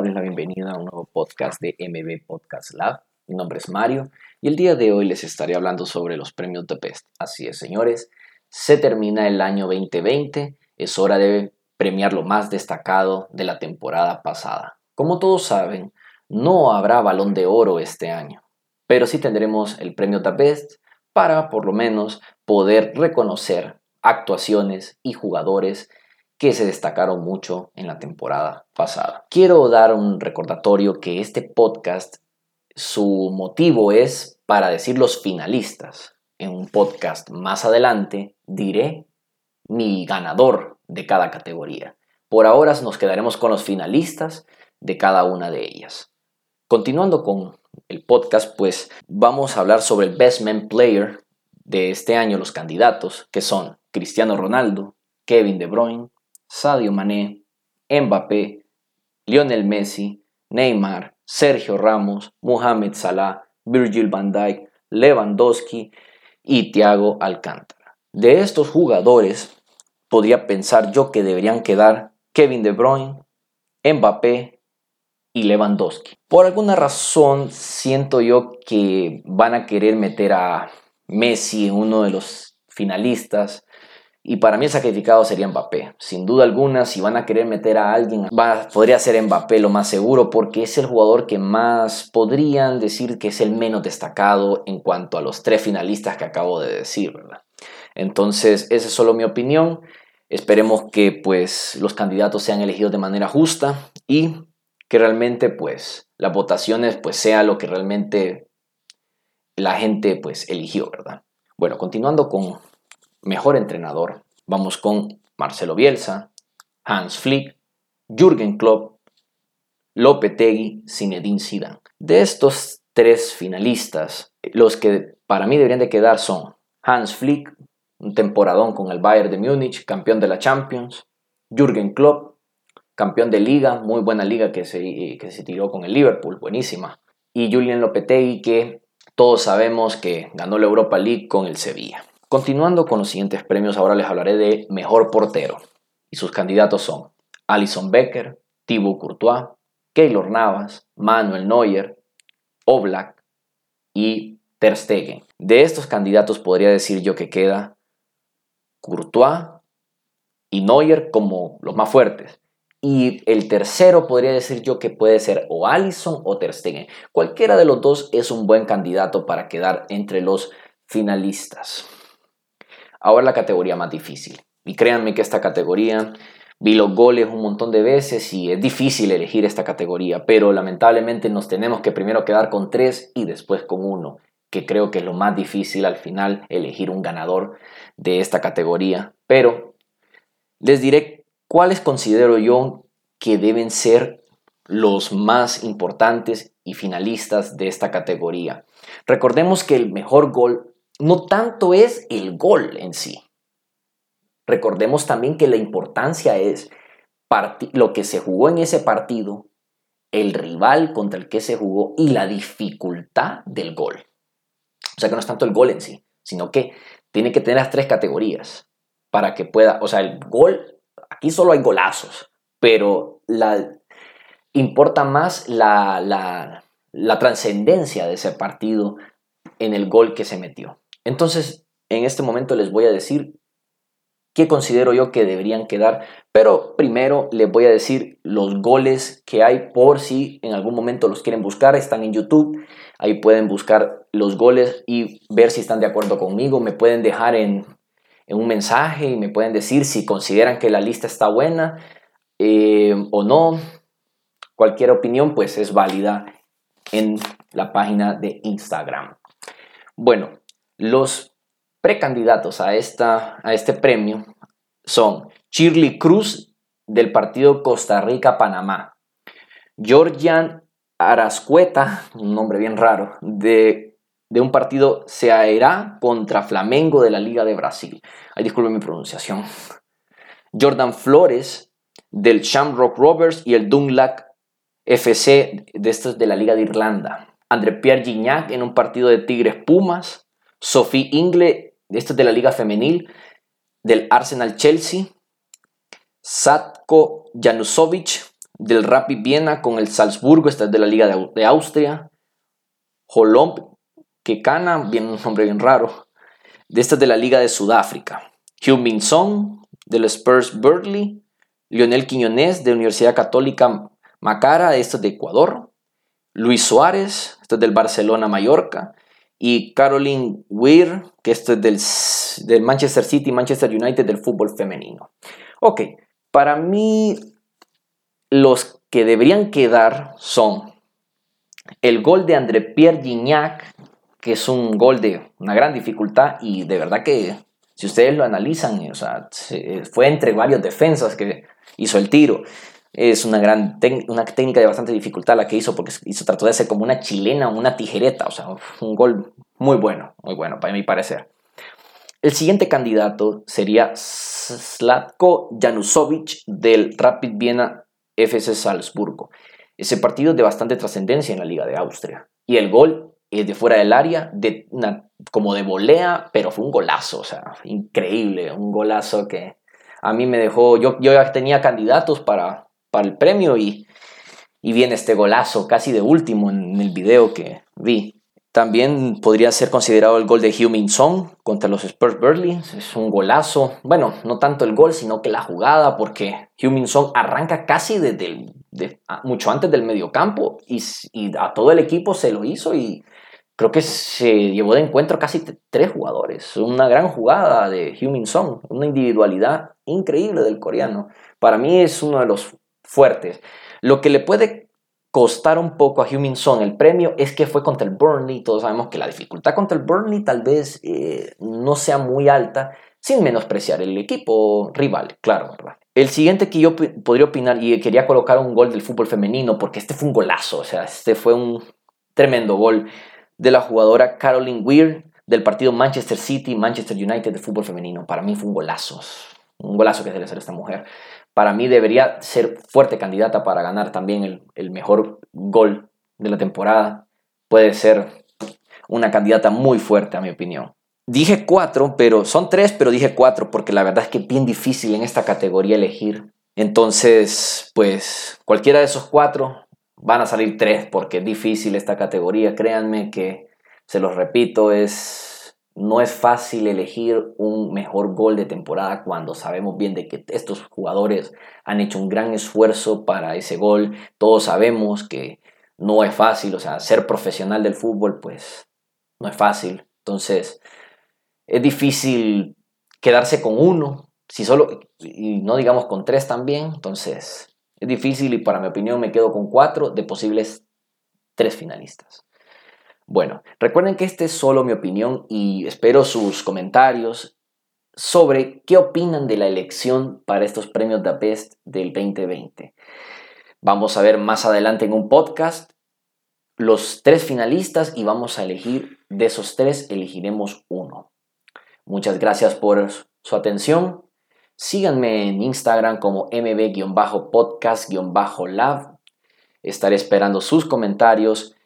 darles la bienvenida a un nuevo podcast de MB Podcast Lab. Mi nombre es Mario y el día de hoy les estaré hablando sobre los premios de Best. Así es, señores, se termina el año 2020, es hora de premiar lo más destacado de la temporada pasada. Como todos saben, no habrá balón de oro este año, pero sí tendremos el premio The Best para por lo menos poder reconocer actuaciones y jugadores que se destacaron mucho en la temporada pasada. Quiero dar un recordatorio que este podcast, su motivo es para decir los finalistas. En un podcast más adelante diré mi ganador de cada categoría. Por ahora nos quedaremos con los finalistas de cada una de ellas. Continuando con el podcast, pues vamos a hablar sobre el Best Man Player de este año, los candidatos, que son Cristiano Ronaldo, Kevin De Bruyne, Sadio Mané, Mbappé, Lionel Messi, Neymar, Sergio Ramos, Mohamed Salah, Virgil van Dijk, Lewandowski y Thiago Alcántara. De estos jugadores, podría pensar yo que deberían quedar Kevin De Bruyne, Mbappé y Lewandowski. Por alguna razón siento yo que van a querer meter a Messi en uno de los finalistas y para mí el sacrificado sería Mbappé. Sin duda alguna, si van a querer meter a alguien, podría ser Mbappé lo más seguro, porque es el jugador que más podrían decir que es el menos destacado en cuanto a los tres finalistas que acabo de decir, ¿verdad? Entonces, esa es solo mi opinión. Esperemos que pues los candidatos sean elegidos de manera justa y que realmente pues las votaciones pues sea lo que realmente la gente pues eligió, ¿verdad? Bueno, continuando con mejor entrenador, vamos con Marcelo Bielsa, Hans Flick, Jürgen Klopp, Lopetegui, Zinedine Zidane. De estos tres finalistas, los que para mí deberían de quedar son Hans Flick, un temporadón con el Bayern de Múnich, campeón de la Champions, Jürgen Klopp, campeón de liga, muy buena liga que se, que se tiró con el Liverpool, buenísima, y Julian Lopetegui que todos sabemos que ganó la Europa League con el Sevilla. Continuando con los siguientes premios, ahora les hablaré de Mejor Portero. Y sus candidatos son Alison Becker, Thibaut Courtois, Keylor Navas, Manuel Neuer, Oblak y Ter Stegen. De estos candidatos podría decir yo que queda Courtois y Neuer como los más fuertes. Y el tercero podría decir yo que puede ser o Allison o Ter Stegen. Cualquiera de los dos es un buen candidato para quedar entre los finalistas. Ahora la categoría más difícil. Y créanme que esta categoría, vi los goles un montón de veces y es difícil elegir esta categoría, pero lamentablemente nos tenemos que primero quedar con tres y después con uno, que creo que es lo más difícil al final elegir un ganador de esta categoría. Pero les diré cuáles considero yo que deben ser los más importantes y finalistas de esta categoría. Recordemos que el mejor gol no tanto es el gol en sí. Recordemos también que la importancia es lo que se jugó en ese partido, el rival contra el que se jugó y la dificultad del gol. O sea que no es tanto el gol en sí, sino que tiene que tener las tres categorías para que pueda, o sea, el gol, aquí solo hay golazos, pero la, importa más la, la, la trascendencia de ese partido en el gol que se metió. Entonces, en este momento les voy a decir qué considero yo que deberían quedar, pero primero les voy a decir los goles que hay por si en algún momento los quieren buscar, están en YouTube, ahí pueden buscar los goles y ver si están de acuerdo conmigo, me pueden dejar en, un mensaje y me pueden decir si consideran que la lista está buena eh, o no. Cualquier opinión pues es válida en la página de Instagram. Bueno, los precandidatos a, esta, a este premio son Shirley Cruz del partido Costa Rica-Panamá, Georgian Arascueta, un nombre bien raro, de, de un partido Ceará contra Flamengo de la Liga de Brasil. Ahí disculpen mi pronunciación. Jordan Flores del Shamrock Rovers y el Dunlac FC de estos de la Liga de Irlanda. André Pierre Gignac en un partido de Tigres Pumas. Sophie Ingle, esto es de la Liga Femenil, del Arsenal Chelsea. Satko Janusovic del Rapid Viena con el Salzburgo, esta es de la Liga de, Austria. Holomb, Kekana, bien un nombre bien raro, de esta es de la Liga de Sudáfrica. Hyun Song, del Spurs Berkeley. Lionel Quiñones, de Universidad Católica Macara, esto es de Ecuador. Luis Suárez, esto es del Barcelona Mallorca. Y Caroline Weir, que esto es del, Manchester City, Manchester United del fútbol femenino. Ok, para mí los que deberían quedar son el gol de André Pierre Gignac, que es un gol de una gran dificultad y de verdad que si ustedes lo analizan, o sea, fue entre varios defensas que hizo el tiro. Es una, gran una técnica de bastante dificultad la que hizo porque hizo, trató de hacer como una chilena, una tijereta, o sea, un gol muy bueno, muy bueno para mi parecer. El siguiente candidato sería Slatko Janusovic del Rapid Viena FC Salzburgo. Ese partido es de bastante trascendencia en la Liga de Austria. Y el gol es de fuera del área, de como de volea, pero fue un golazo, o sea, increíble, un golazo que a mí me dejó, yo, yo ya tenía candidatos para, para el premio y, y viene este golazo casi de último en el video que vi. También podría ser considerado el gol de Heung-Min Song contra los Spurs Burley. Es un golazo. Bueno, no tanto el gol, sino que la jugada, porque Heung-Min Song arranca casi desde mucho antes del mediocampo y, y a todo el equipo se lo hizo y creo que se llevó de encuentro casi tres jugadores. Una gran jugada de Heung-Min Song, una individualidad increíble del coreano. Para mí es uno de los fuertes. Lo que le puede costar un poco a Humin Son el premio es que fue contra el Burnley. Todos sabemos que la dificultad contra el Burnley tal vez eh, no sea muy alta, sin menospreciar el equipo rival, claro, ¿verdad? El siguiente que yo podría opinar, y quería colocar un gol del fútbol femenino, porque este fue un golazo, o sea, este fue un tremendo gol de la jugadora Caroline Weir del partido Manchester City, Manchester United de fútbol femenino. Para mí fue un golazo, un golazo que debe hacer esta mujer para mí debería ser fuerte candidata para ganar también el, mejor gol de la temporada. Puede ser una candidata muy fuerte, a mi opinión. Dije cuatro, pero son tres, pero dije cuatro porque la verdad es que es bien difícil en esta categoría elegir. Entonces, pues cualquiera de esos cuatro van a salir tres porque es difícil esta categoría. Créanme que, se los repito, es no es fácil elegir un mejor gol de temporada cuando sabemos bien de que estos jugadores han hecho un gran esfuerzo para ese gol. Todos sabemos que no es fácil, o sea, ser profesional del fútbol pues no es fácil. Entonces, es difícil quedarse con uno, si solo, y no digamos con tres también, entonces es difícil y para mi opinión me quedo con cuatro de posibles tres finalistas. Bueno, recuerden que esta es solo mi opinión y espero sus comentarios sobre qué opinan de la elección para estos premios de Best del 2020. Vamos a ver más adelante en un podcast los tres finalistas y vamos a elegir de esos tres, elegiremos uno. Muchas gracias por su atención. Síganme en Instagram como mb-podcast-lab. Estaré esperando sus comentarios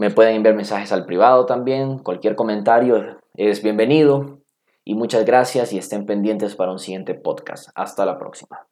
me pueden enviar mensajes al privado también. Cualquier comentario es bienvenido. Y muchas gracias y estén pendientes para un siguiente podcast. Hasta la próxima.